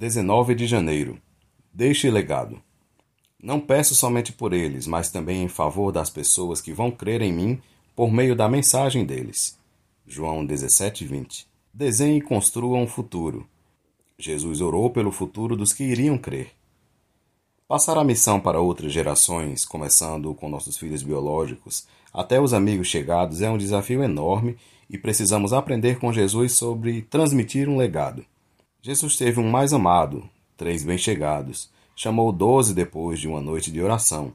19 de janeiro. Deixe legado. Não peço somente por eles, mas também em favor das pessoas que vão crer em mim por meio da mensagem deles. João 17:20. Desenhe e construa um futuro. Jesus orou pelo futuro dos que iriam crer. Passar a missão para outras gerações, começando com nossos filhos biológicos, até os amigos chegados, é um desafio enorme e precisamos aprender com Jesus sobre transmitir um legado. Jesus teve um mais amado, três bem-chegados, chamou doze depois de uma noite de oração,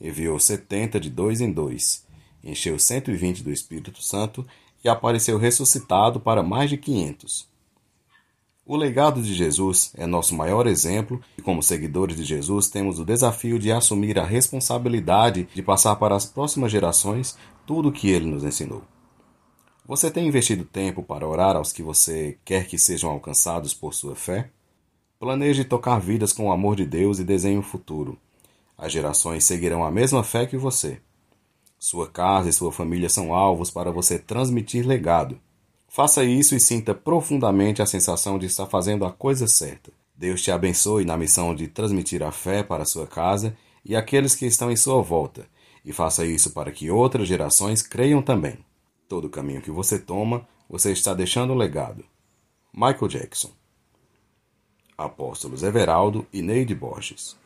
enviou setenta de dois em dois, encheu cento e vinte do Espírito Santo e apareceu ressuscitado para mais de quinhentos. O legado de Jesus é nosso maior exemplo e, como seguidores de Jesus, temos o desafio de assumir a responsabilidade de passar para as próximas gerações tudo o que ele nos ensinou. Você tem investido tempo para orar aos que você quer que sejam alcançados por sua fé? Planeje tocar vidas com o amor de Deus e desenhe o futuro. As gerações seguirão a mesma fé que você. Sua casa e sua família são alvos para você transmitir legado. Faça isso e sinta profundamente a sensação de estar fazendo a coisa certa. Deus te abençoe na missão de transmitir a fé para sua casa e aqueles que estão em sua volta, e faça isso para que outras gerações creiam também. Todo caminho que você toma, você está deixando um legado. Michael Jackson Apóstolos Everaldo e Neide Borges